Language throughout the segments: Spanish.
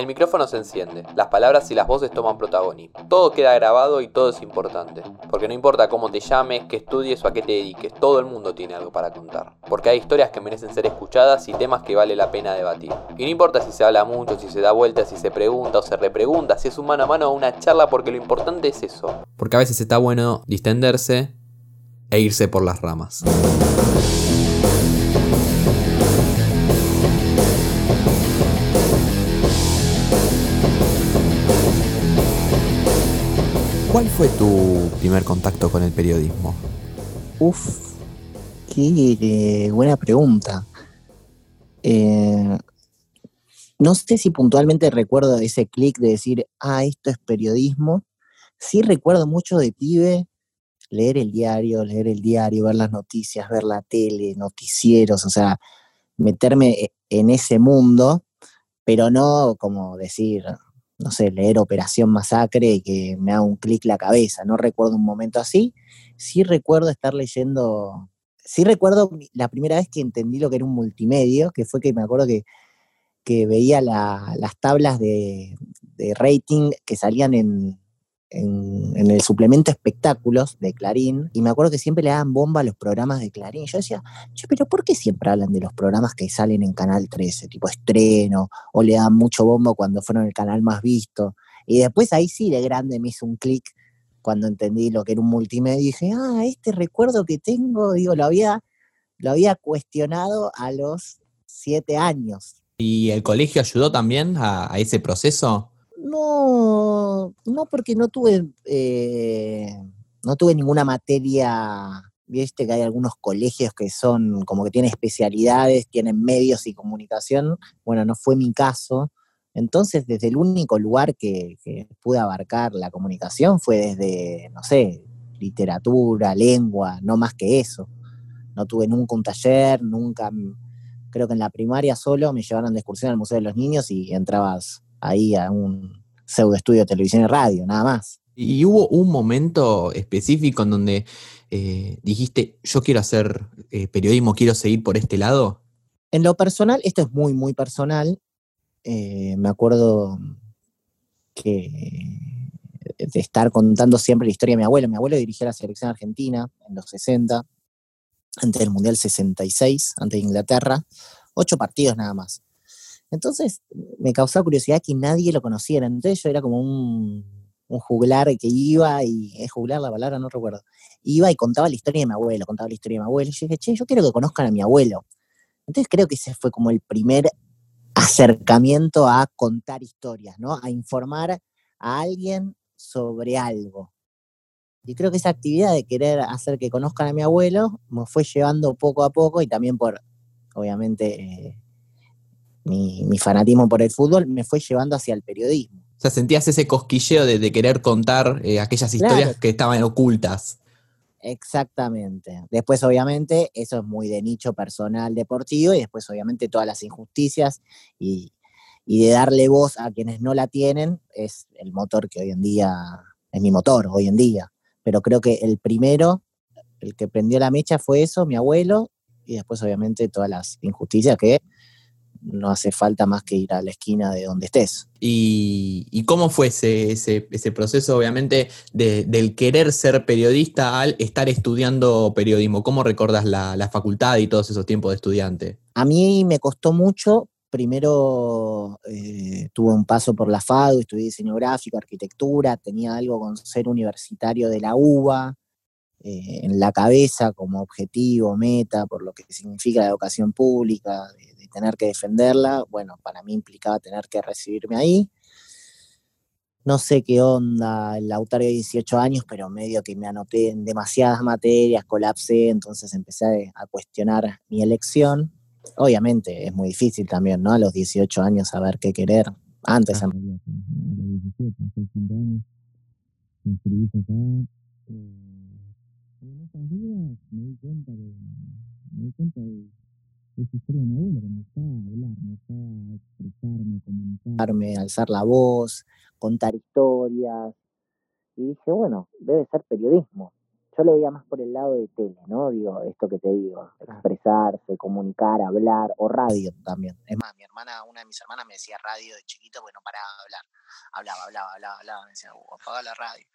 El micrófono se enciende, las palabras y las voces toman protagonismo. Todo queda grabado y todo es importante. Porque no importa cómo te llames, qué estudies o a qué te dediques, todo el mundo tiene algo para contar. Porque hay historias que merecen ser escuchadas y temas que vale la pena debatir. Y no importa si se habla mucho, si se da vuelta, si se pregunta o se repregunta, si es un mano a mano o una charla, porque lo importante es eso. Porque a veces está bueno distenderse e irse por las ramas. ¿Cuál fue tu primer contacto con el periodismo? Uf, qué eh, buena pregunta. Eh, no sé si puntualmente recuerdo ese clic de decir, ah, esto es periodismo. Sí recuerdo mucho de pibe leer el diario, leer el diario, ver las noticias, ver la tele, noticieros, o sea, meterme e, en ese mundo, pero no como decir, no sé, leer Operación Masacre y que me haga un clic la cabeza. No recuerdo un momento así. Sí recuerdo estar leyendo, sí recuerdo la primera vez que entendí lo que era un multimedio, que fue que me acuerdo que, que veía las tablas de, de rating que salían en, en, el suplemento espectáculos de Clarín y me acuerdo que siempre le daban bomba a los programas de Clarín. Yo decía, pero ¿por qué siempre hablan de los programas que salen en Canal 13, tipo estreno, o le dan mucho bombo cuando fueron el canal más visto? Y después ahí sí de grande me hizo un clic cuando entendí lo que era un multimedia y dije, ah, este recuerdo que tengo, digo, lo había, lo había cuestionado a los siete años. ¿Y el colegio ayudó también a ese proceso? No, no porque no tuve, eh, no tuve ninguna materia, viste que hay algunos colegios que son como que tienen especialidades, tienen medios y comunicación, bueno, no fue mi caso. Entonces, desde el único lugar que, pude abarcar la comunicación fue desde, no sé, literatura, lengua, no más que eso. No tuve nunca un taller, nunca, creo que en la primaria solo me llevaron de excursión al Museo de los Niños y entrabas ahí a un pseudo estudio de televisión y radio, nada más. ¿Y hubo un momento específico en donde eh, dijiste, yo quiero hacer eh, periodismo, quiero seguir por este lado? En lo personal, esto es muy, muy personal. Eh, me acuerdo que de estar contando siempre la historia de mi abuelo. Mi abuelo dirigía la selección argentina en los 60, antes del Mundial 66, antes de Inglaterra. Ocho partidos nada más. Entonces me causaba curiosidad que nadie lo conociera. Entonces yo era como un, juglar que iba y es juglar la palabra, no recuerdo. Iba y contaba la historia de mi abuelo, contaba la historia de mi abuelo. Y yo dije, che, yo quiero que conozcan a mi abuelo. Entonces creo que ese fue como el primer acercamiento a contar historias, ¿no? A informar a alguien sobre algo. Y creo que esa actividad de querer hacer que conozcan a mi abuelo me fue llevando poco a poco y también por, obviamente, eh, mi, fanatismo por el fútbol me fue llevando hacia el periodismo. O sea, sentías ese cosquilleo de, querer contar eh, aquellas historias que estaban ocultas. Exactamente. Después, obviamente, eso es muy de nicho personal deportivo y después, obviamente, todas las injusticias y, y de darle voz a quienes no la tienen es el motor que hoy en día, es mi motor hoy en día. Pero creo que el primero, el que prendió la mecha fue eso, mi abuelo, y después, obviamente, todas las injusticias que no hace falta más que ir a la esquina de donde estés. ¿Y, cómo fue ese, ese, proceso, obviamente, del querer ser periodista al estar estudiando periodismo? ¿Cómo recordas la, facultad y todos esos tiempos de estudiante? A mí me costó mucho. Primero eh, tuve un paso por la FADU, estudié diseño gráfico, arquitectura, tenía algo con ser universitario de la UBA, eh, en la cabeza como objetivo, meta, por lo que significa la educación pública, tener que defenderla, bueno, para mí implicaba tener que recibirme ahí. No sé qué onda el Lautaro de 18 años, pero medio que me anoté en demasiadas materias, colapsé, entonces empecé a cuestionar mi elección. Obviamente es muy difícil también, ¿no? A los 18 años saber qué querer. Antes, me di cuenta de, me di cuenta de historia de mi abuelo, que me gustaba hablar, me gustaba expresarme, comunicarme, alzar la voz, contar historias. Y dije, bueno, debe ser periodismo. yo lo veía más por el lado de tele, ¿no? Digo, esto que te digo, expresarse, comunicar, hablar, o radio también. Es más, mi hermana, una de mis hermanas me decía radio de chiquito porque no paraba de hablar. Hablaba, hablaba, hablaba, hablaba, me decía, uh, apaga la radio.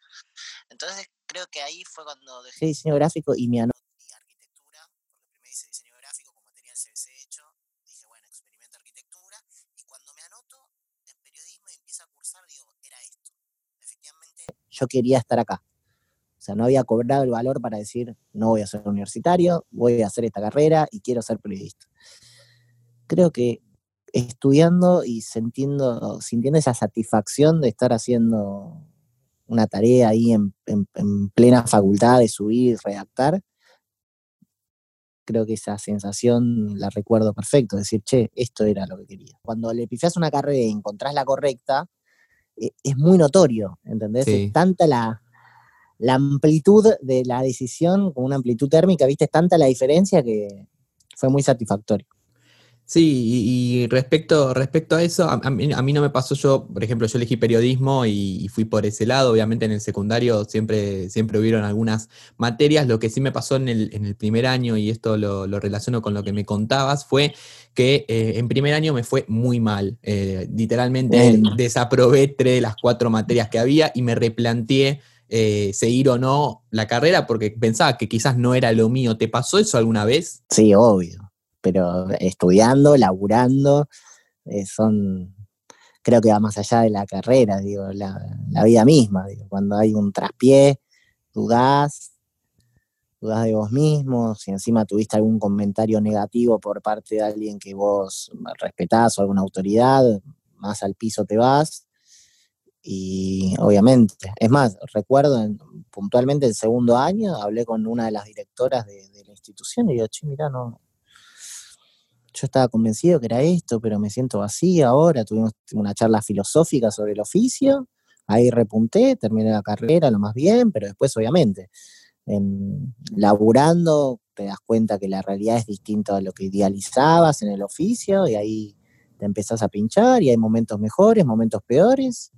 Entonces creo que ahí fue cuando dejé diseño gráfico y me anoté arquitectura, porque primero hice diseño gráfico, como tenía el CBC hecho, dije, bueno, experimento arquitectura, y cuando me anoto en periodismo y empiezo a cursar, digo, era esto. Efectivamente, yo quería estar acá o sea, no había cobrado el valor para decir, no voy a ser universitario, voy a hacer esta carrera y quiero ser periodista. Creo que estudiando y sintiendo, sintiendo esa satisfacción de estar haciendo una tarea ahí en, plena facultad de subir redactar, creo que esa sensación la recuerdo perfecto, decir, che, esto era lo que quería. Cuando le pifás una carrera y encontrás la correcta, es muy notorio, ¿entendés? Es tanta la, la amplitud de la decisión, con una amplitud térmica, viste, es tanta la diferencia que fue muy satisfactorio. Sí, y, respecto, respecto a eso, a, mí, no me pasó yo, por ejemplo, yo elegí periodismo y, fui por ese lado, obviamente en el secundario siempre, siempre hubieron algunas materias, lo que sí me pasó en el, primer año, y esto lo, relaciono con lo que me contabas, fue que eh, en primer año me fue muy mal, eh, literalmente desaprobé tres de las cuatro materias que había y me replanteé eh, seguir o no la carrera porque pensaba que quizás no era lo mío. ¿Te pasó eso alguna vez? Sí, obvio. Pero estudiando, laburando, eh, son, creo que va más allá de la carrera, digo, la, vida misma. cuando hay un traspié, dudás, dudás de vos mismo, si encima tuviste algún comentario negativo por parte de alguien que vos respetás o alguna autoridad, más al piso te vas y obviamente, es más, recuerdo puntualmente el segundo año, hablé con una de las directoras de, la institución y digo, che, mira, no, yo estaba convencido que era esto, pero me siento vacía ahora, tuvimos una charla filosófica sobre el oficio, ahí repunté, terminé la carrera lo más bien, pero después obviamente, en, laburando te das cuenta que la realidad es distinta a lo que idealizabas en el oficio y ahí te empezás a pinchar y hay momentos mejores, momentos peores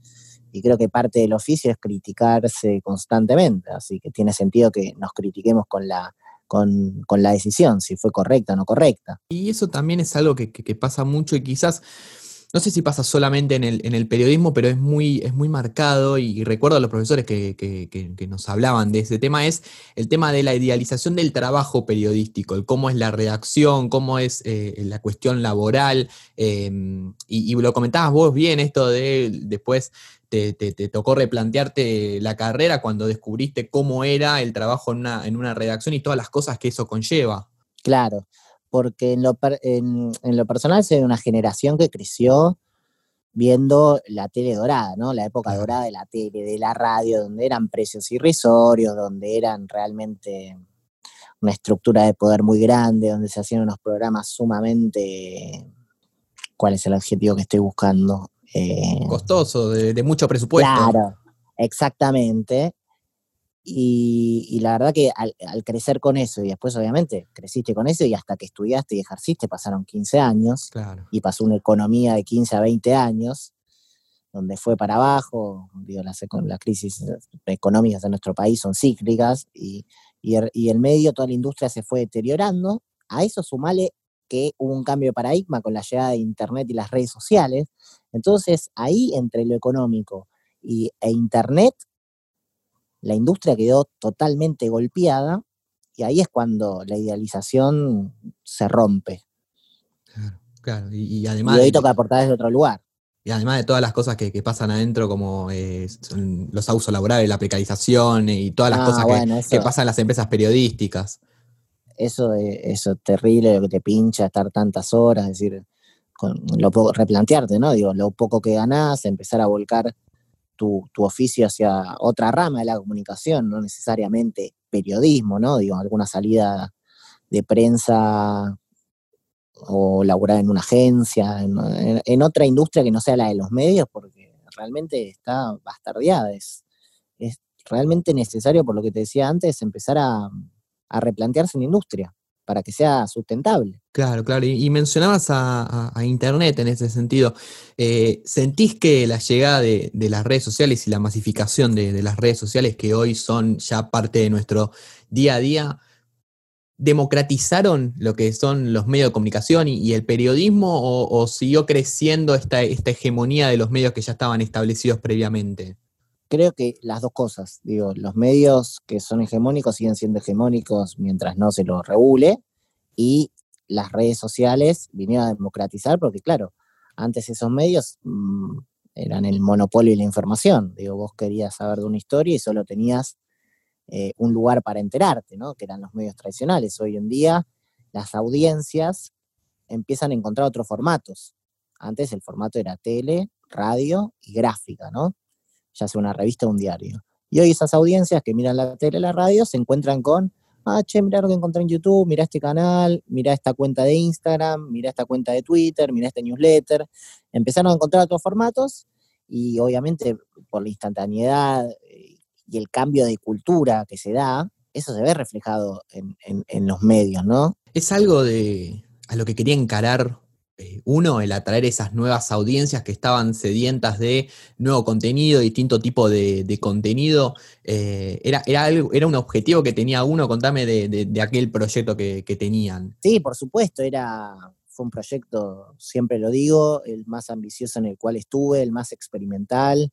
y creo que parte del oficio es criticarse constantemente, así que tiene sentido que nos critiquemos con la, con, la decisión, si fue correcta o no correcta. Y eso también es algo que, pasa mucho y quizás, no sé si pasa solamente en el, en el periodismo, pero es muy, es muy marcado y, recuerdo a los profesores que, nos hablaban de ese tema, es el tema de la idealización del trabajo periodístico, el cómo es la redacción, cómo es eh, la cuestión laboral, eh, y, lo comentabas vos bien, esto de después te, tocó replantearte la carrera cuando descubriste cómo era el trabajo en una, en una redacción y todas las cosas que eso conlleva. Claro, porque en lo, en, lo personal soy de una generación que creció viendo la tele dorada, ¿no? La época dorada de la tele, de la radio, donde eran precios irrisorios, donde eran realmente una estructura de poder muy grande, donde se hacían unos programas sumamente, ¿cuál es el adjetivo que estoy buscando? Eh, Costoso, de, mucho presupuesto. Claro, exactamente. Y, la verdad que al, crecer con eso, y después obviamente creciste con eso, y hasta que estudiaste y ejerciste pasaron 15 años, y pasó una economía de 15 a 20 años, donde fue para abajo, digo, las, las crisis económicas de nuestro país son cíclicas, y, y el medio, toda la industria se fue deteriorando, a eso sumale que hubo un cambio de paradigma con la llegada de Internet y las redes sociales. Entonces, ahí entre lo económico y, e Internet, la industria quedó totalmente golpeada y ahí es cuando la idealización se rompe. Claro, claro. Y, además... Y ahí toca aportar desde otro lugar. Y además de todas las cosas que, pasan adentro, como eh, los abusos laborales, la precarización y todas las ah, cosas que, que, pasan en las empresas periodísticas eso, eso es terrible, lo que te pincha estar tantas horas, es decir, con, lo replantearte, ¿no? Digo, lo poco que ganás, empezar a volcar tu, oficio hacia otra rama de la comunicación, no necesariamente periodismo, ¿no? Digo, alguna salida de prensa o laburar en una agencia, en, otra industria que no sea la de los medios, porque realmente está bastardeada. es realmente necesario, por lo que te decía antes, empezar a, a replantearse en industria. Para que sea sustentable. Claro, claro. Y, mencionabas a, Internet en ese sentido. Eh, ¿Sentís que la llegada de, las redes sociales y la masificación de, las redes sociales, que hoy son ya parte de nuestro día a día, democratizaron lo que son los medios de comunicación y, el periodismo o, siguió creciendo esta, esta hegemonía de los medios que ya estaban establecidos previamente? Creo que las dos cosas, digo, los medios que son hegemónicos siguen siendo hegemónicos mientras no se los regule y las redes sociales vinieron a democratizar porque claro, antes esos medios mm, eran el monopolio de la información, digo, vos querías saber de una historia y solo tenías eh, un lugar para enterarte, ¿no? Que eran los medios tradicionales. Hoy en día las audiencias empiezan a encontrar otros formatos. Antes el formato era tele, radio y gráfica, ¿no? Ya sea una revista o un diario. Y hoy esas audiencias que miran la tele la radio se encuentran con, ah, che, mira lo que encontré en YouTube, mira este canal, mira esta cuenta de Instagram, mira esta cuenta de Twitter, mira este newsletter. Empezaron a encontrar otros formatos y obviamente por la instantaneidad eh, y el cambio de cultura que se da, eso se ve reflejado en, en los medios, ¿no? Es algo de a lo que quería encarar uno, el atraer esas nuevas audiencias que estaban sedientas de nuevo contenido, distinto tipo de, contenido. Eh, era, era, algo, era un objetivo que tenía uno, contame de, aquel proyecto que, tenían. Sí, por supuesto, era, fue un proyecto, siempre lo digo, el más ambicioso en el cual estuve, el más experimental.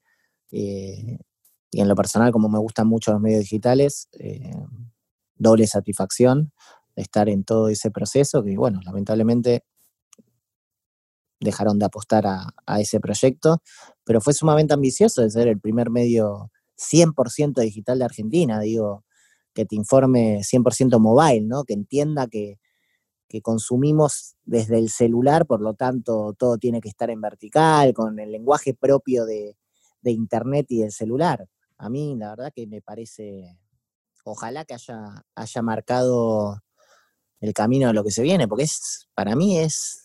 Eh, y en lo personal, como me gustan mucho los medios digitales, doble satisfacción de estar en todo ese proceso, que bueno, lamentablemente dejaron de apostar a, ese proyecto, pero fue sumamente ambicioso de ser el primer medio 100% digital de Argentina, digo, que te informe 100% mobile, ¿no? Que entienda que, consumimos desde el celular, por lo tanto todo tiene que estar en vertical, con el lenguaje propio de, Internet y del celular. A mí la verdad que me parece, ojalá que haya, haya marcado el camino de lo que se viene, porque es, para mí es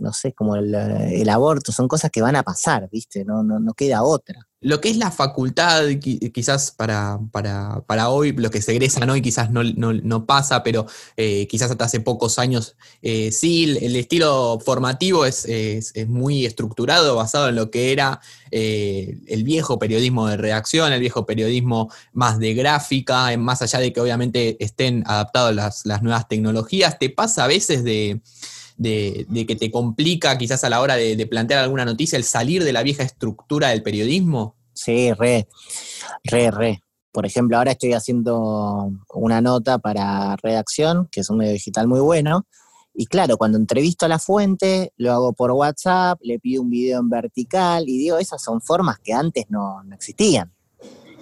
no sé, como el, aborto, son cosas que van a pasar, ¿viste? No, no, no queda otra. Lo que es la facultad, quizás para, para, hoy, lo que se egresan hoy quizás no, no, pasa, pero eh, quizás hasta hace pocos años eh, sí, el, estilo formativo es, es, muy estructurado, basado en lo que era eh, el viejo periodismo de redacción, el viejo periodismo más de gráfica, más allá de que obviamente estén adaptados las, las nuevas tecnologías. ¿Te pasa a veces de de, que te complica quizás a la hora de, plantear alguna noticia el salir de la vieja estructura del periodismo? Sí, re, re, re. Por ejemplo, ahora estoy haciendo una nota para Redacción, que es un medio digital muy bueno, y claro, cuando entrevisto a la fuente, lo hago por WhatsApp, le pido un video en vertical y digo, esas son formas que antes no existían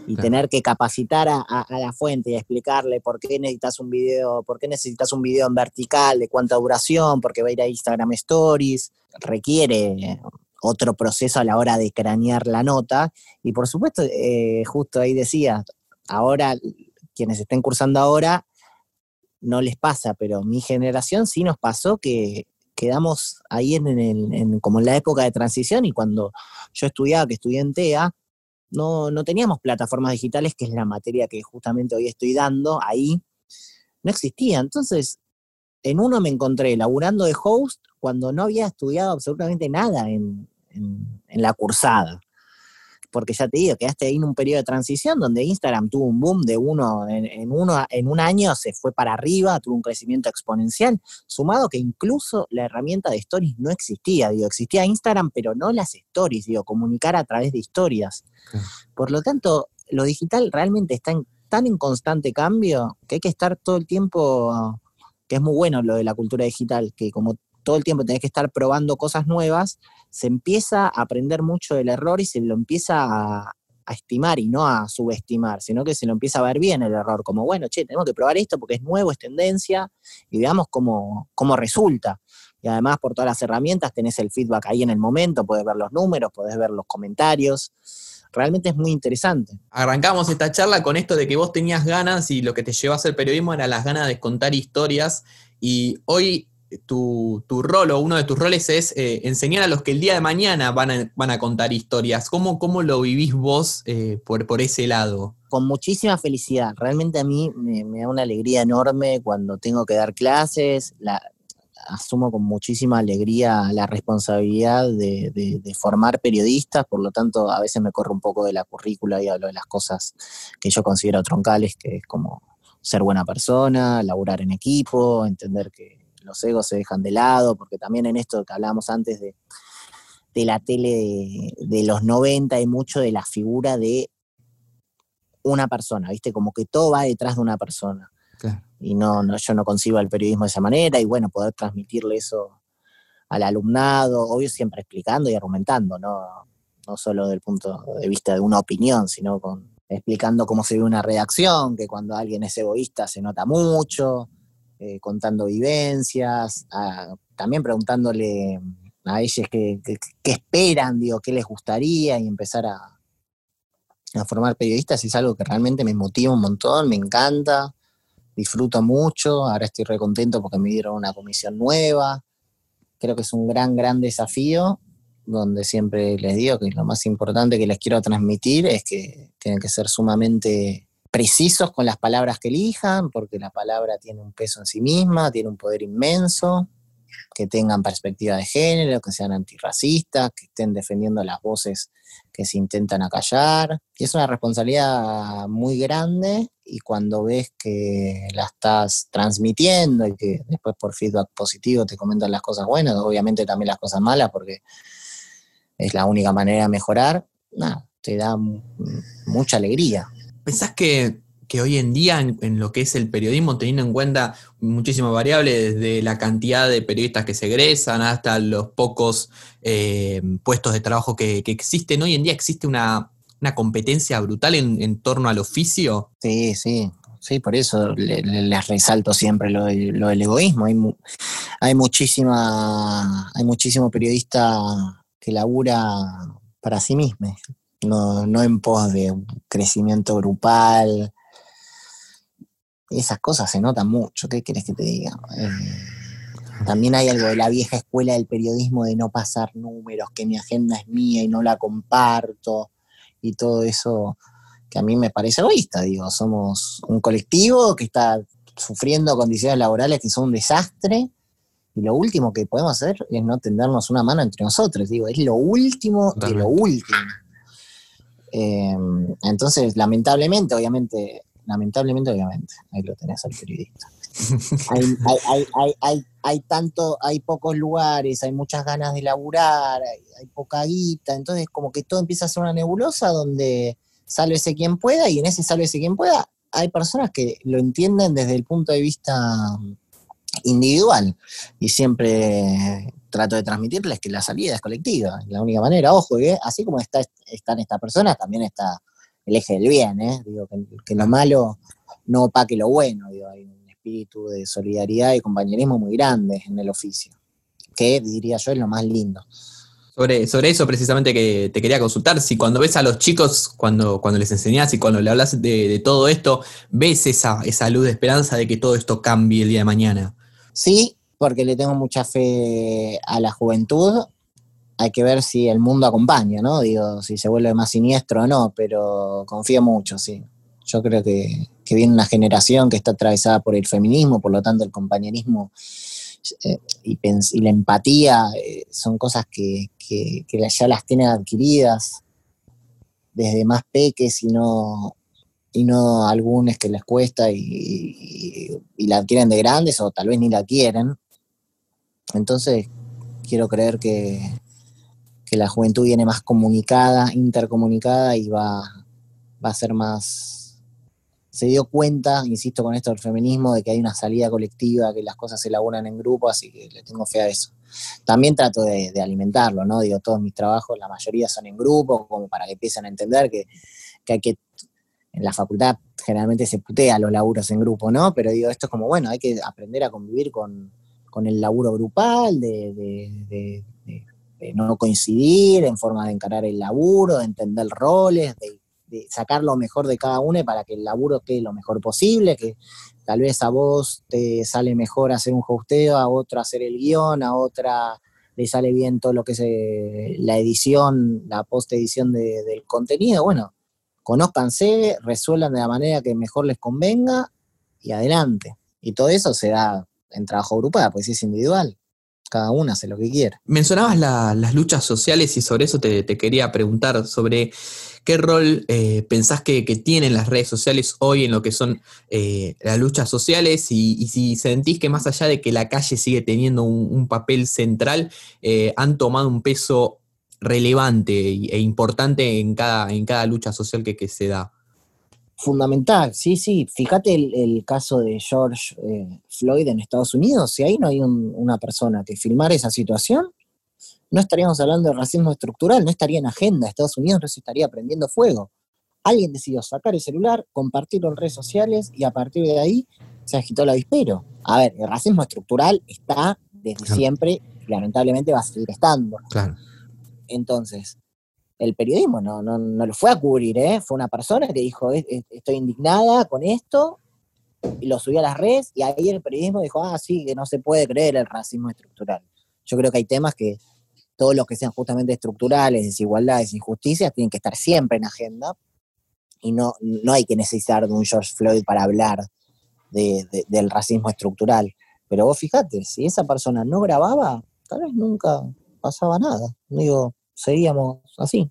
y tener que capacitar a, la fuente y explicarle por qué necesitas un video, por qué necesitas un video en vertical, de cuánta duración, porque va a ir a Instagram Stories, requiere otro proceso a la hora de cranear la nota. Y por supuesto, eh, justo ahí decía, ahora, quienes estén cursando ahora, no les pasa, pero mi generación sí nos pasó que quedamos ahí en, como en la época de transición y cuando yo estudiaba, que estudié en TEA, no, no teníamos plataformas digitales, que es la materia que justamente hoy estoy dando, ahí no existía. Entonces, en uno me encontré laburando de host cuando no había estudiado absolutamente nada en la cursada porque ya te digo, quedaste ahí en un periodo de transición donde Instagram tuvo un boom de uno en, uno, en un año se fue para arriba, tuvo un crecimiento exponencial, sumado que incluso la herramienta de stories no existía, digo, existía Instagram, pero no las stories, digo, comunicar a través de historias. Por lo tanto, lo digital realmente está tan en constante cambio que hay que estar todo el tiempo, que es muy bueno lo de la cultura digital, que como todo el tiempo tenés que estar probando cosas nuevas, se empieza a aprender mucho del error y se lo empieza a, estimar y no a subestimar, sino que se lo empieza a ver bien el error, como bueno, che, tenemos que probar esto porque es nuevo, es tendencia, y veamos cómo, cómo resulta. Y además por todas las herramientas tenés el feedback ahí en el momento, podés ver los números, podés ver los comentarios. Realmente es muy interesante. Arrancamos esta charla con esto de que vos tenías ganas y lo que te llevó a hacer periodismo era las ganas de contar historias. Y hoy tu, rol o uno de tus roles es eh, enseñar a los que el día de mañana van a, van a contar historias. ¿Cómo, cómo lo vivís vos eh, por, por ese lado? con muchísima felicidad. Realmente a mí me, da una alegría enorme cuando tengo que dar clases. La, asumo con muchísima alegría la responsabilidad de, formar periodistas, por lo tanto a veces me corro un poco de la currícula y hablo de las cosas que yo considero troncales, que es como ser buena persona, laburar en equipo, entender que los egos se dejan de lado, porque también en esto que hablábamos antes de, la tele de, de, los 90 hay mucho de la figura de una persona, ¿viste? Como que todo va detrás de una persona. Y no, no, yo no concibo el periodismo de esa manera y bueno, poder transmitirle eso al alumnado, obvio siempre explicando y argumentando, no, no solo del punto de vista de una opinión, sino con, explicando cómo se ve una redacción, que cuando alguien es egoísta se nota mucho, eh, contando vivencias, también preguntándole a ellos qué, esperan, digo, qué les gustaría y empezar a, a formar periodistas es algo que realmente me motiva un montón, me encanta, disfruto mucho, ahora estoy recontento porque me dieron una comisión nueva, creo que es un gran, gran desafío, donde siempre les digo que lo más importante que les quiero transmitir es que tienen que ser sumamente precisos con las palabras que elijan, porque la palabra tiene un peso en sí misma, tiene un poder inmenso, que tengan perspectiva de género, que sean antirracistas, que estén defendiendo las voces que se intentan acallar. Y es una responsabilidad muy grande y cuando ves que la estás transmitiendo y que después por feedback positivo te comentan las cosas buenas, obviamente también las cosas malas, porque es la única manera de mejorar, nada, te da mucha alegría. ¿Pensás que que hoy en día en, lo que es el periodismo, teniendo en cuenta muchísimas variables, desde la cantidad de periodistas que se egresan hasta los pocos eh, puestos de trabajo que, existen, hoy en día existe una, competencia brutal en, torno al oficio. Sí, sí, sí, por eso les resalto siempre lo, del egoísmo. Hay, hay, muchísima, hay muchísimo periodista que labura para sí mismo, no, no en pos de un crecimiento grupal, esas cosas se notan mucho, ¿qué quieres que te diga? Eh, también hay algo de la vieja escuela del periodismo de no pasar números, que mi agenda es mía y no la comparto, y todo eso que a mí me parece egoísta, digo, somos un colectivo que está sufriendo condiciones laborales que son un desastre, y lo último que podemos hacer es no tendernos una mano entre nosotros, digo, es lo último de lo último. Eh, entonces, lamentablemente, obviamente, lamentablemente, obviamente, ahí lo tenés al periodista. hay, tanto, hay pocos lugares, hay muchas ganas de laburar, hay, poca guita, entonces como que todo empieza a ser una nebulosa donde sálvese quien pueda y en ese sálvese quien pueda hay personas que lo entienden desde el punto de vista individual y siempre trato de transmitirles que la salida es colectiva, la única manera, ojo, ¿eh? así como está, están estas personas, también está el eje del bien, ¿eh? Digo, que, lo malo no opaque lo bueno, digo, hay un espíritu de solidaridad y compañerismo muy grande en el oficio, que diría yo es lo más lindo. Sobre, sobre eso precisamente que te quería consultar, si cuando ves a los chicos, cuando, cuando les enseñas y cuando le hablas de, todo esto, ves esa, esa luz de esperanza de que todo esto cambie el día de mañana. Sí, porque le tengo mucha fe a la juventud hay que ver si el mundo acompaña, ¿no? Digo, si se vuelve más siniestro o no, pero confío mucho, sí. Yo creo que, viene una generación que está atravesada por el feminismo, por lo tanto el compañerismo eh, y, la empatía eh, son cosas que, ya las tienen adquiridas desde más peques y no, y no algunos que les cuesta y, y, la adquieren de grandes o tal vez ni la quieren. Entonces, quiero creer que, que la juventud viene más comunicada, intercomunicada y va, va a ser más... Se dio cuenta, insisto con esto del feminismo, de que hay una salida colectiva, que las cosas se elaboran en grupo, así que le tengo fe a eso. También trato de, alimentarlo, ¿no? Digo, todos mis trabajos, la mayoría son en grupo, como para que empiecen a entender que, hay que en la facultad generalmente se putea los laburos en grupo, ¿no? Pero digo, esto es como, bueno, hay que aprender a convivir con, el laburo grupal, de, no coincidir, en forma de encarar el laburo, de entender roles, de, sacar lo mejor de cada uno para que el laburo quede lo mejor posible, que tal vez a vos te sale mejor hacer un hosteo, a otro hacer el guion, a otra le sale bien todo lo que es eh, la edición, la post-edición del contenido, bueno, conózcanse, resuelvan de la manera que mejor les convenga y adelante. Y todo eso se da en trabajo grupal, pues es individual. Cada una hace lo que quiere. Mencionabas las luchas sociales y sobre eso te, quería preguntar, sobre qué rol eh, pensás que, tienen las redes sociales hoy en lo que son eh, las luchas sociales y, si sentís que más allá de que la calle sigue teniendo un, papel central, eh, han tomado un peso relevante e importante en cada, en cada lucha social que, se da. Fundamental, sí, sí. Fíjate el, caso de George eh, Floyd en Estados Unidos. Si ahí no hay una persona que filmara esa situación, no estaríamos hablando de racismo estructural, no estaría en agenda. Estados Unidos no se estaría prendiendo fuego. Alguien decidió sacar el celular, compartirlo en redes sociales y a partir de ahí se agitó el avispero. A ver, el racismo estructural está desde siempre y lamentablemente va a seguir estando. Claro. Entonces, el periodismo no, no, no lo fue a cubrir, ¿eh? fue una persona que dijo, estoy indignada con esto, y lo subió a las redes, y ahí el periodismo dijo, ah, sí, que no se puede creer el racismo estructural. Yo creo que hay temas que todos los que sean justamente estructurales, desigualdades, injusticias, tienen que estar siempre en agenda, y no, no hay que necesitar de un George Floyd para hablar del racismo estructural. Pero vos fíjate, si esa persona no grababa, tal vez nunca pasaba nada. Digo, seguíamos así.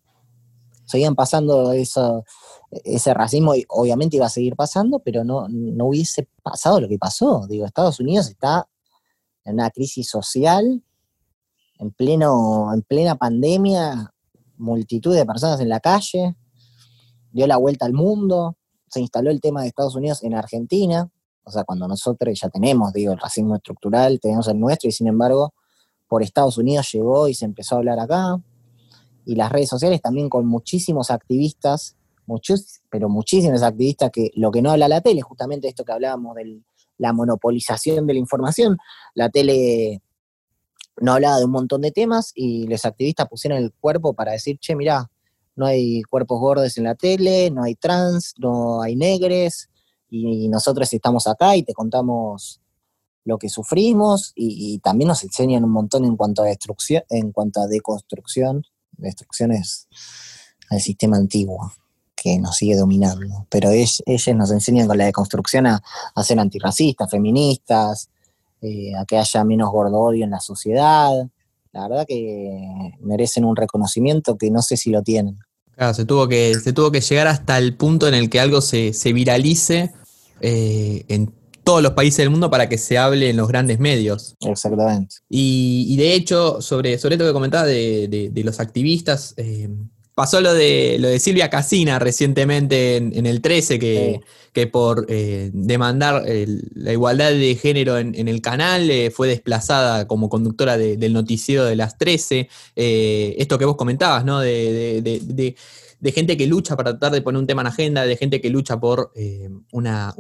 Seguían pasando eso, ese racismo, y obviamente iba a seguir pasando, pero no, no hubiese pasado lo que pasó. Digo, Estados Unidos está en una crisis social, en, pleno, en plena pandemia, multitud de personas en la calle, dio la vuelta al mundo, se instaló el tema de Estados Unidos en Argentina, o sea, cuando nosotros ya tenemos, digo, el racismo estructural, tenemos el nuestro, y sin embargo, por Estados Unidos llegó y se empezó a hablar acá. Y las redes sociales también con muchísimos activistas, muchos, pero muchísimos activistas que lo que no habla la tele, justamente esto que hablábamos de la monopolización de la información, la tele no hablaba de un montón de temas y los activistas pusieron el cuerpo para decir, che, mirá, no hay cuerpos gordos en la tele, no hay trans, no hay negres, y nosotros estamos acá y te contamos lo que sufrimos y, también nos enseñan un montón en cuanto a destrucción, en cuanto a deconstrucción, destrucciones al sistema antiguo que nos sigue dominando. Pero ellos, nos enseñan con la deconstrucción a, ser antirracistas, feministas, eh, a que haya menos gordo odio en la sociedad. La verdad que merecen un reconocimiento que no sé si lo tienen. Claro, se tuvo que, se tuvo que llegar hasta el punto en el que algo se, viralice eh, en todos los países del mundo para que se hable en los grandes medios. Exactamente. Y, de hecho, sobre, sobre esto que comentaba de, los activistas, eh, pasó lo de, lo de Silvia Casina recientemente en, el 13, que, que por eh, demandar la igualdad de género en, el canal eh, fue desplazada como conductora del noticiero de las 13. esto que vos comentabas, ¿no? de de gente que lucha para tratar de poner un tema en agenda, de gente que lucha por eh, una,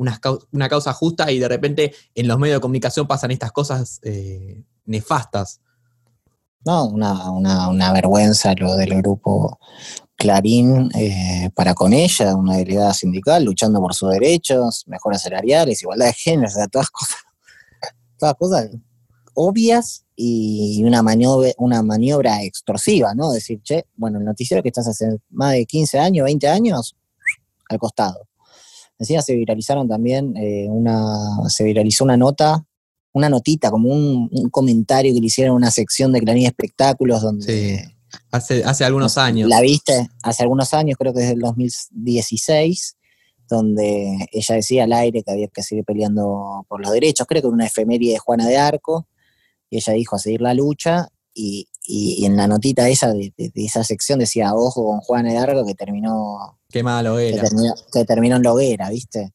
causa justa y de repente en los medios de comunicación pasan estas cosas eh, nefastas. No, una, vergüenza lo del grupo Clarín eh, para con ella, una delegada sindical luchando por sus derechos, mejoras salariales, igualdad de género, o sea, todas cosas, todas cosas obvias y una maniobra, una maniobra extorsiva, ¿no? Decir, che, bueno, el noticiero que estás hace más de 15 años, 20 años, al costado. Encima se viralizaron también eh, una, se viralizó una nota, una notita, como un, comentario que le hicieron en una sección de Clarín Espectáculos donde... Sí. Hace, hace algunos años. La viste hace algunos años, creo que desde el 2016, donde ella decía al aire que había que seguir peleando por los derechos, creo que era una efeméride de Juana de Arco, y ella dijo a seguir la lucha, y, en la notita esa de, esa sección decía, ojo con Juan Arco que terminó... Qué malo era. Que terminó, en Loguera, ¿viste?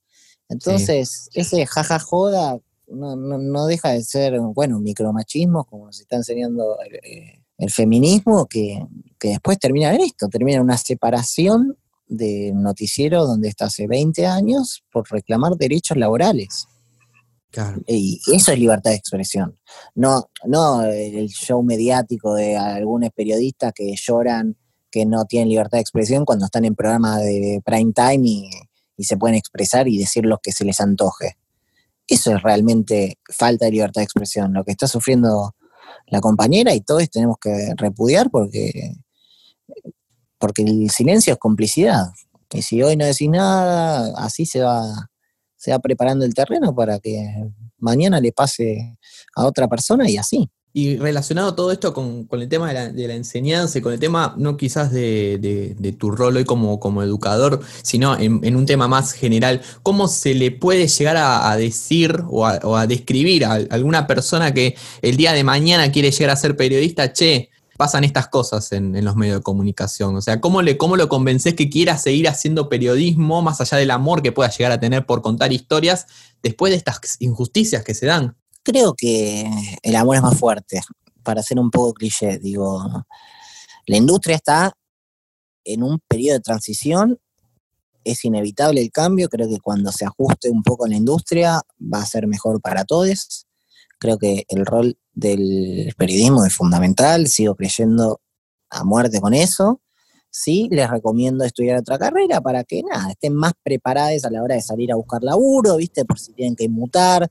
Entonces, ese jaja joda no, deja de ser, bueno, un micromachismo, como se está enseñando el, el feminismo, que, que, después termina en esto, termina en una separación de noticiero donde está hace 20 años por reclamar derechos laborales. Y eso es libertad de expresión. No, no el show mediático de algunos periodistas que lloran que no tienen libertad de expresión cuando están en programas de prime time y, se pueden expresar y decir lo que se les antoje. Eso es realmente falta de libertad de expresión. Lo que está sufriendo la compañera y todos tenemos que repudiar porque, porque el silencio es complicidad. Y si hoy no decís nada, así se va, se va preparando el terreno para que mañana le pase a otra persona y así. Y relacionado todo esto con, el tema de la, enseñanza y con el tema no quizás de, tu rol hoy como, como educador, sino en, un tema más general, ¿cómo se le puede llegar a, decir o a, describir a alguna persona que el día de mañana quiere llegar a ser periodista, che, pasan estas cosas en, los medios de comunicación? O sea, ¿cómo, le, ¿cómo lo convences que quiera seguir haciendo periodismo más allá del amor que pueda llegar a tener por contar historias después de estas injusticias que se dan? creo que el amor es más fuerte, para ser un poco cliché, digo, la industria está en un periodo de transición, es inevitable el cambio, creo que cuando se ajuste un poco la industria va a ser mejor para todos, creo que el rol del periodismo es fundamental, sigo creyendo a muerte con eso, sí, les recomiendo estudiar otra carrera para que nada, estén más preparados a la hora de salir a buscar laburo, ¿viste? Por si tienen que inmutar.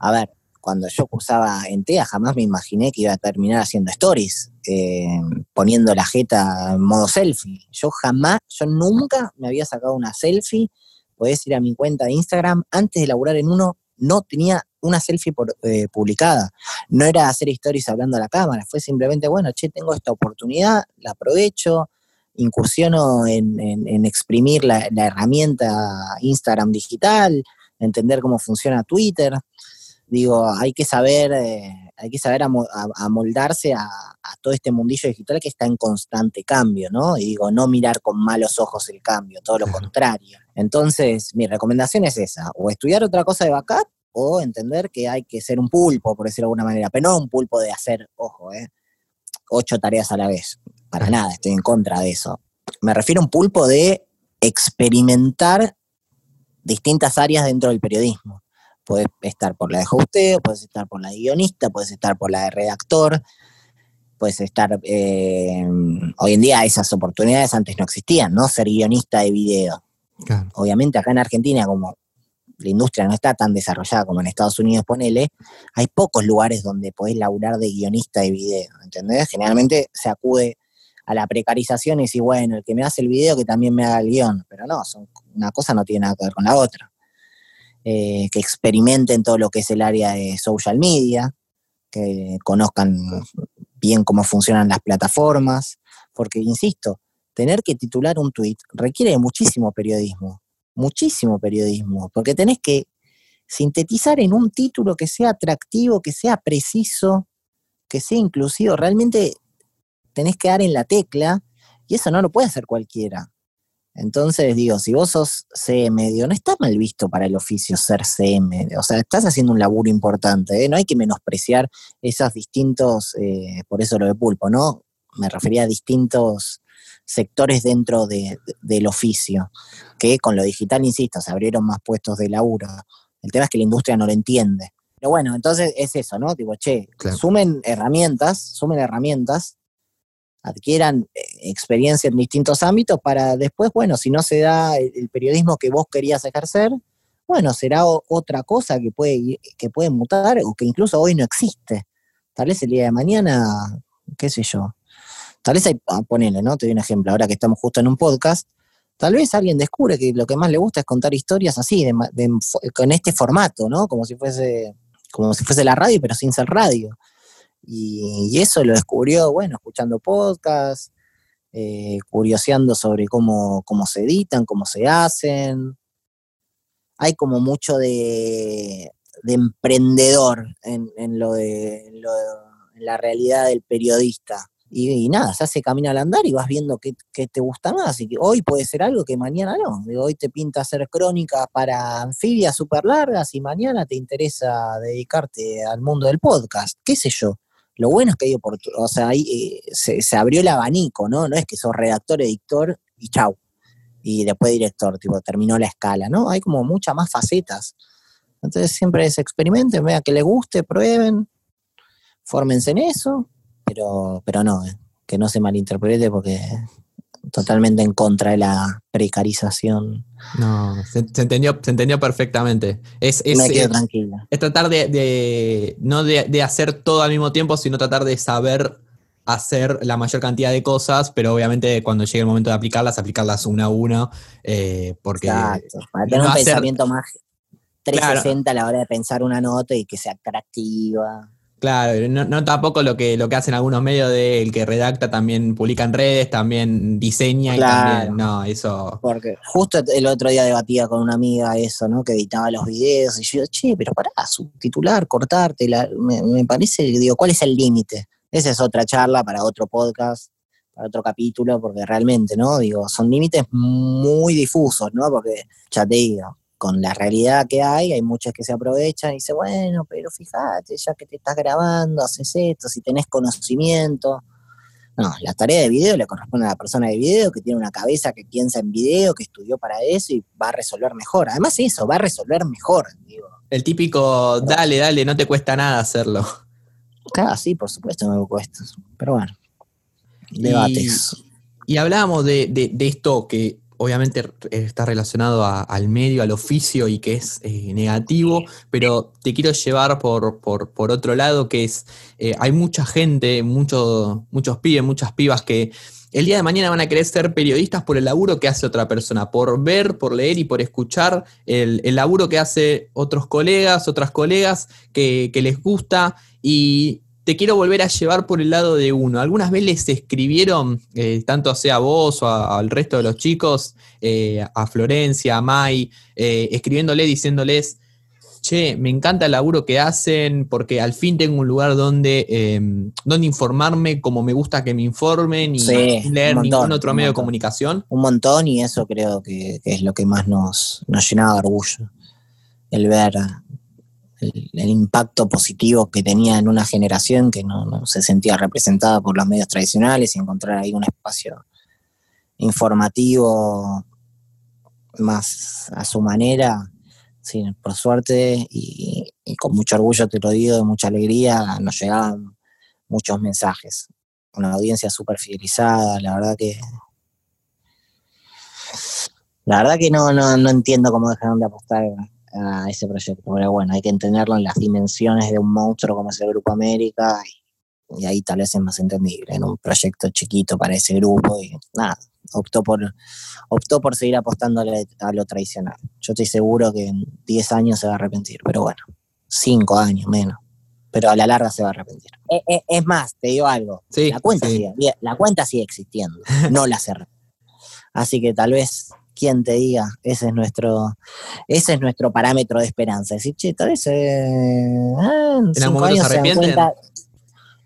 A ver, cuando yo cursaba en TEA jamás me imaginé que iba a terminar haciendo stories, eh, poniendo la jeta en modo selfie. Yo jamás, yo nunca me había sacado una selfie. Podés ir a mi cuenta de Instagram. Antes de laburar en uno, no tenía una selfie eh, publicada. No era hacer stories hablando a la cámara. Fue simplemente, bueno, che, tengo esta oportunidad, la aprovecho, incursiono en, exprimir la, la herramienta Instagram digital, entender cómo funciona Twitter digo, hay que saber, eh, hay que saber amoldarse a, todo este mundillo digital que está en constante cambio, ¿no? Y digo, no mirar con malos ojos el cambio, todo lo contrario. Entonces, mi recomendación es esa, o estudiar otra cosa de backup, o entender que hay que ser un pulpo, por decirlo de alguna manera, pero no un pulpo de hacer, ojo, eh, ocho tareas a la vez. Para nada, estoy en contra de eso. Me refiero a un pulpo de experimentar distintas áreas dentro del periodismo Puedes estar por la de hosteo, puedes estar por la de guionista, puedes estar por la de redactor, puedes estar... Eh, hoy en día esas oportunidades antes no existían, ¿no? Ser guionista de video. Obviamente acá en Argentina, como la industria no está tan desarrollada como en Estados Unidos, ponele, hay pocos lugares donde podés laburar de guionista de video, ¿entendés? Generalmente se acude a la precarización y decir, bueno, el que me hace el video que también me haga el guion, pero no, son, una cosa no tiene nada que ver con la otra. Eh, que experimenten todo lo que es el área de social media, que conozcan bien cómo funcionan las plataformas, porque, insisto, tener que titular un tweet requiere muchísimo periodismo, muchísimo periodismo, porque tenés que sintetizar en un título que sea atractivo, que sea preciso, que sea inclusivo, realmente tenés que dar en la tecla y eso no lo puede hacer cualquiera. Entonces, digo, si vos sos CM, digo, no está mal visto para el oficio ser CM, o sea, estás haciendo un laburo importante, ¿eh? no hay que menospreciar esos distintos, eh, por eso lo de pulpo, ¿no? Me refería a distintos sectores dentro del oficio, que con lo digital, insisto, se abrieron más puestos de laburo. El tema es que la industria no lo entiende. Pero bueno, entonces es eso, ¿no? Digo, che, sumen herramientas, sumen herramientas adquieran eh, experiencia en distintos ámbitos para después, bueno, si no se da el, periodismo que vos querías ejercer, bueno, será otra cosa que puede, que puede mutar o que incluso hoy no existe. Tal vez el día de mañana, qué sé yo. Tal vez hay, ah, ponele, ¿no? Te doy un ejemplo, ahora que estamos justo en un podcast, tal vez alguien descubre que lo que más le gusta es contar historias así, con este formato, ¿no? Como si fuese, como si fuese la radio, pero sin ser radio. Y, eso lo descubrió, bueno, escuchando podcasts, eh, curioseando sobre cómo, cómo se editan, cómo se hacen. Hay como mucho de, emprendedor en, lo de, la realidad del periodista. Y, nada, se hace camino al andar y vas viendo qué, te gusta más. Y que hoy puede ser algo que mañana no. hoy te pinta hacer crónicas para anfibias súper largas y mañana te interesa dedicarte al mundo del podcast. ¿Qué sé yo? Lo bueno es que hay o sea, ahí eh, se, abrió el abanico, ¿no? No es que sos redactor, editor y chau. Y después director, tipo, terminó la escala, ¿no? Hay como muchas más facetas. Entonces siempre se experimenten, vean que les guste, prueben, fórmense en eso, pero, pero no, eh, que no se malinterprete porque totalmente en contra de la precarización. No, se, entendió, se entendió perfectamente. Es, es, Es tratar de, no de, hacer todo al mismo tiempo, sino tratar de saber hacer la mayor cantidad de cosas, pero obviamente cuando llegue el momento de aplicarlas, aplicarlas una a una, eh, porque... Exacto, para tener no un pensamiento más 360 a la hora de pensar una nota y que sea atractiva. Claro, no, no tampoco lo que, lo que hacen algunos medios de el que redacta también publica en redes, también diseña y Claro. también, no, eso... Porque justo el otro día debatía con una amiga eso, ¿no? Que editaba los videos y yo, che, pero pará, subtitular, cortarte, la- me, me parece, digo, ¿cuál es el límite? Esa es otra charla para otro podcast, para otro capítulo, porque realmente, ¿no? Digo, son límites muy difusos, ¿no? Porque, ya te digo, con la realidad que hay, hay muchos que se aprovechan y dicen, bueno, pero fíjate, ya que te estás grabando, haces esto, si tenés conocimiento. No, la tarea de video le corresponde a la persona de video que tiene una cabeza que piensa en video, que estudió para eso y va a resolver mejor. Además eso, va a resolver mejor, digo. El típico, dale, dale, no te cuesta nada hacerlo. Claro, sí, por supuesto me cuesta. Pero bueno, debates. Y hablábamos de, de- de esto que obviamente está relacionado a- al medio, al oficio y que es eh, negativo, pero te quiero llevar por, por- por otro lado, que es, eh, hay mucha gente, mucho- muchos pibes, muchas pibas que el día de mañana van a querer ser periodistas por el laburo que hace otra persona, por ver, por leer y por escuchar el, el laburo que hace otros colegas, otras colegas que, que les gusta y te quiero volver a llevar por el lado de uno. ¿Algunas veces les escribieron, eh, tanto sea a vos o a- al resto de los chicos, eh, a Florencia, a Mai, eh, escribiéndole, diciéndoles, che, me encanta el laburo que hacen porque al fin tengo un lugar donde, eh, donde informarme como me gusta que me informen y Sí, sin leer montón, ningún otro medio de comunicación? Un montón y eso creo que, que es lo que más nos, nos llenaba de orgullo. El ver el, impacto positivo que tenía en una generación que no, se sentía representada por los medios tradicionales y encontrar ahí un espacio informativo más a su manera, sí, por suerte y, y con mucho orgullo te lo digo, de mucha alegría, nos llegaban muchos mensajes. Una audiencia súper fidelizada, la verdad que la verdad que no, no, no entiendo cómo dejaron de apostar a ese proyecto, pero bueno, hay que entenderlo en las dimensiones de un monstruo como es el Grupo América y, y ahí tal vez es más entendible, en un proyecto chiquito para ese grupo y nada, optó por, optó por seguir apostando a lo, a lo tradicional. Yo estoy seguro que en 10 años se va a arrepentir, pero bueno, 5 años menos. Pero a la larga se va a arrepentir. Eh, eh, es más, te digo algo. Sí, la, cuenta sí. sigue, la cuenta sigue existiendo, no la cerré. Así que tal vez, quien te diga, ese es nuestro, ese es nuestro parámetro de esperanza. Decir, che, tal vez eh, ah, en años se dan cuenta.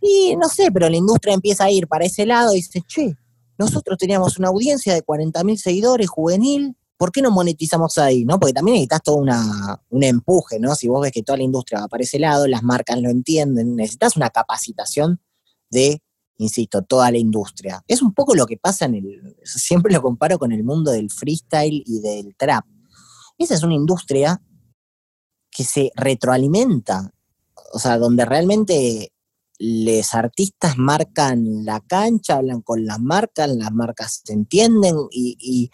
Y no sé, pero la industria empieza a ir para ese lado y dice, che, nosotros teníamos una audiencia de 40.000 seguidores juvenil, ¿por qué no monetizamos ahí? ¿no? Porque también necesitas todo una, un empuje, ¿no? Si vos ves que toda la industria va para ese lado, las marcas lo entienden, necesitas una capacitación de, insisto, toda la industria. Es un poco lo que pasa en el, siempre lo comparo con el mundo del freestyle y del trap. Esa es una industria que se retroalimenta, o sea, donde realmente los artistas marcan la cancha, hablan con las marcas, las marcas se entienden y,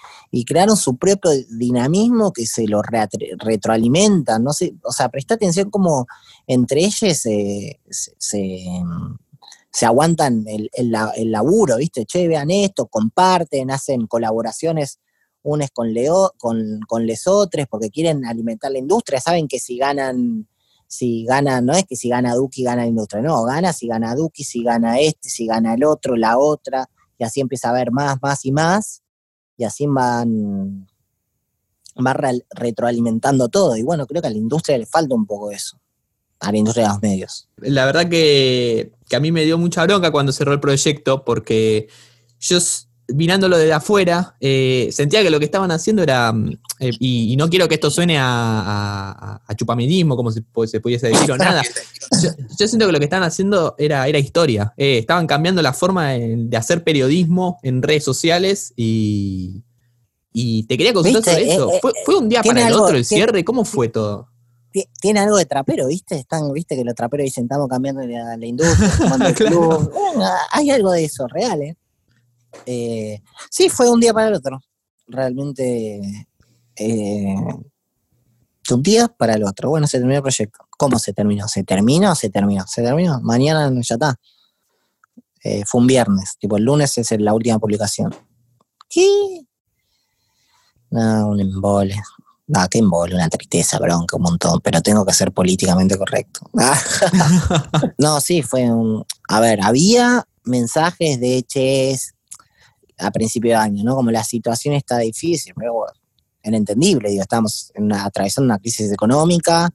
crearon su propio dinamismo que se lo reatre- retroalimenta. No sé, o sea, presta atención como entre ellos se, se- se, se aguantan el, el el laburo, ¿viste? Che, vean esto, comparten, hacen colaboraciones unes con, Leo, con, con lesotres porque quieren alimentar la industria, saben que si ganan si gana, no es que si gana Duki gana la industria, no, gana si gana Duki, si gana este, si gana el otro, la otra, y así empieza a haber más, más y más, y así van, va re- retroalimentando todo. Y bueno, creo que a la industria le falta un poco eso, a la industria de los medios. La verdad que, que a mí me dio mucha bronca cuando cerró el proyecto porque yo mirándolo desde afuera eh, sentía que lo que estaban haciendo era, mm, eh, y, y no quiero que esto suene a, a, a chupamedismo como si pu- se pudiese decir o nada, yo, yo siento que lo que estaban haciendo era, era historia, Eh, estaban cambiando la forma de, de hacer periodismo en redes sociales y... Y te quería consultar sobre eso. ¿Fue, fue un día para el algo- otro el cierre? ¿Cómo fue todo? Ti- Tiene algo de trapero, ¿viste? Están, ¿viste? Que los traperos dicen, estamos cambiando la, la industria, el Claro. hay algo de eso, real, ¿eh? Eh, Sí, fue un día para el otro. Realmente, eh, de un día para el otro. Bueno, se terminó el proyecto. ¿Cómo se terminó? ¿Se terminó o se terminó? ¿Se terminó? Mañana ya está. Eh, fue un viernes, tipo el lunes es la última publicación. ¿Qué? No, un embole. No, qué embole, una tristeza, bronca, un montón, pero tengo que ser políticamente correcto. no, sí, fue un... A ver, había mensajes de Ches a principio de año, ¿no? Como la situación está difícil, pero bueno, era entendible, digo, estamos atravesando una crisis económica,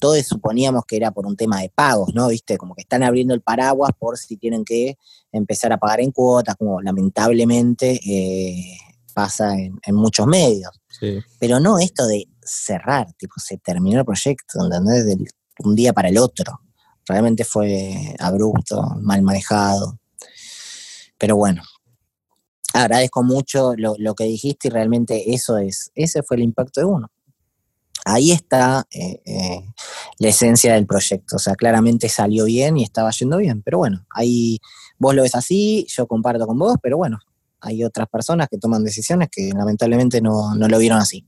todos suponíamos que era por un tema de pagos, ¿no? Viste, como que están abriendo el paraguas por si tienen que empezar a pagar en cuotas, como lamentablemente eh, pasa en, muchos medios. Pero no esto de cerrar, tipo, se terminó el proyecto, ¿entendés? De un día para el otro. Realmente fue abrupto, mal manejado. Pero bueno, agradezco mucho lo, lo que dijiste y realmente eso es, ese fue el impacto de uno ahí está eh, eh, la esencia del proyecto. O sea, claramente salió bien y estaba yendo bien. Pero bueno, ahí vos lo ves así, yo comparto con vos, pero bueno, hay otras personas que toman decisiones que lamentablemente no, lo vieron así.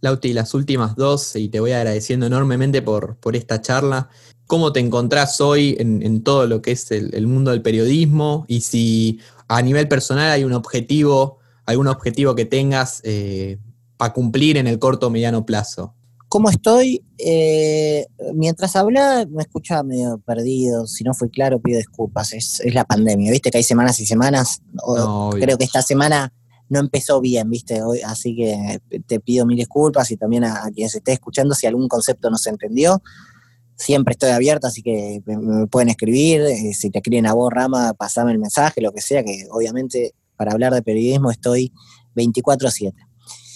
Lauti, las últimas dos, y te voy agradeciendo enormemente por, por esta charla. ¿Cómo te encontrás hoy en, todo lo que es el, mundo del periodismo? Y si a nivel personal hay un objetivo, algún objetivo que tengas eh, para cumplir en el corto o mediano plazo. ¿Cómo estoy? Eh, mientras habla me escucha medio perdido. Si no fue claro, pido disculpas. Es, la pandemia. Viste que hay semanas y semanas. creo que esta semana no empezó bien, ¿viste? Hoy, así que te pido mil disculpas y también a, quien se esté escuchando si algún concepto no se entendió. Siempre estoy abierto, así que me, pueden escribir. Eh, si te escriben a vos, Rama, pasame el mensaje, lo que sea, que obviamente para hablar de periodismo estoy 24-7.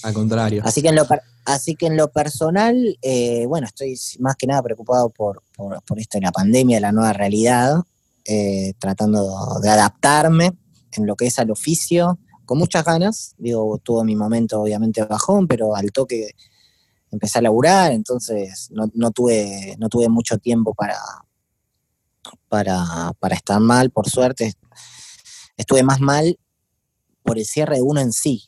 Al contrario. Así que en lo, así que en lo personal, eh, bueno, estoy más que nada preocupado por, por, esto de la pandemia, la nueva realidad, eh, tratando de adaptarme en lo que es al oficio, con muchas ganas. Digo, tuvo mi momento obviamente bajón, pero al toque empecé a laburar, entonces no, tuve, no tuve mucho tiempo para, para, para estar mal, por suerte. Estuve más mal por el cierre de uno en sí,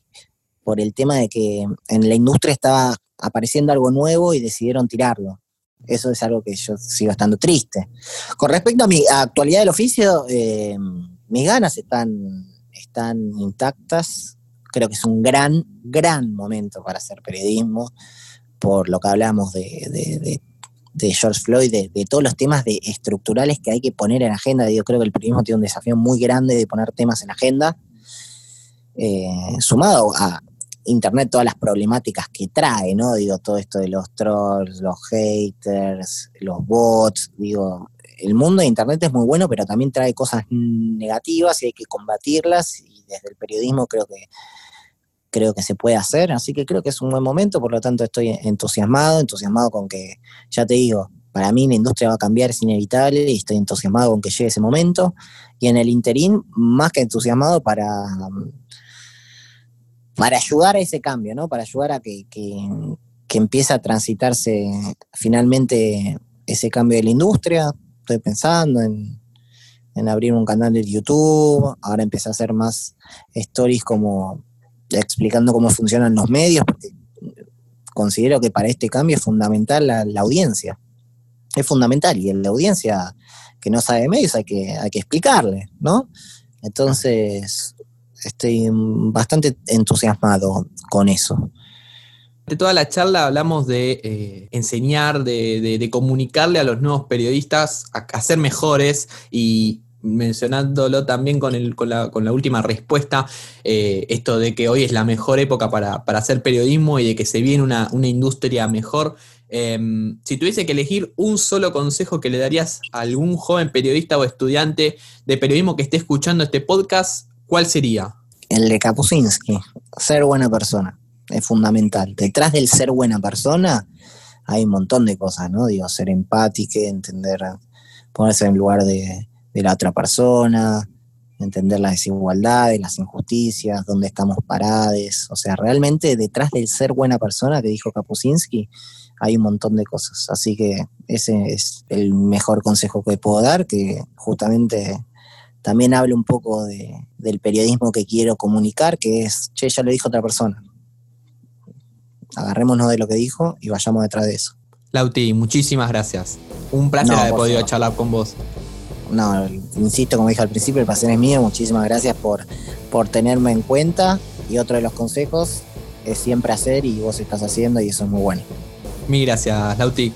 por el tema de que en la industria estaba apareciendo algo nuevo y decidieron tirarlo. Eso es algo que yo sigo estando triste. Con respecto a mi actualidad del oficio, eh, mis ganas están, están intactas. Creo que es un gran, gran momento para hacer periodismo, por lo que hablamos de, George Floyd, de, todos los temas de estructurales que hay que poner en agenda. Yo creo que el periodismo tiene un desafío muy grande de poner temas en agenda. Eh, sumado a Internet todas las problemáticas que trae, ¿no? Digo, todo esto de los trolls, los haters, los bots, digo, el mundo de Internet es muy bueno, pero también trae cosas negativas y hay que combatirlas y desde el periodismo creo que creo que se puede hacer, así que creo que es un buen momento, por lo tanto estoy entusiasmado, entusiasmado con que, ya te digo, para mí la industria va a cambiar, es inevitable y estoy entusiasmado con que llegue ese momento. Y en el interín, más que entusiasmado para, para ayudar a ese cambio, ¿no? Para ayudar a que, empiece a transitarse finalmente ese cambio de la industria. Estoy pensando en, abrir un canal de YouTube, ahora empecé a hacer más stories como explicando cómo funcionan los medios, porque considero que para este cambio es fundamental la, audiencia. Es fundamental, y en la audiencia que no sabe medios hay que, hay que explicarle, ¿no? Entonces, estoy bastante entusiasmado con eso. De toda la charla hablamos de eh, enseñar, de, comunicarle a los nuevos periodistas a, ser mejores y mencionándolo también con, la, última respuesta, eh, esto de que hoy es la mejor época para, hacer periodismo y de que se viene una, industria mejor. Em, si tuviese que elegir un solo consejo que le darías a algún joven periodista o estudiante de periodismo que esté escuchando este podcast, ¿cuál sería? El de Kapuscinski, ser buena persona, es fundamental. Detrás del ser buena persona hay un montón de cosas, ¿no? Digo, ser empático, entender, ponerse en lugar de, la otra persona, entender las desigualdades, las injusticias, dónde estamos parados. O sea, realmente detrás del ser buena persona que dijo Kapuscinski hay un montón de cosas. Así que ese es el mejor consejo que puedo dar, que justamente también hablo un poco de, del periodismo que quiero comunicar, que es, che, ya lo dijo otra persona. Agarrémonos de lo que dijo y vayamos detrás de eso. Lauti, muchísimas gracias. Un placer haber podido charlar con vos. no, insisto, como dije al principio, el placer es mío. Muchísimas gracias por, por tenerme en cuenta. Y otro de los consejos es siempre hacer y vos estás haciendo y eso es muy bueno. Mil gracias, Lauti.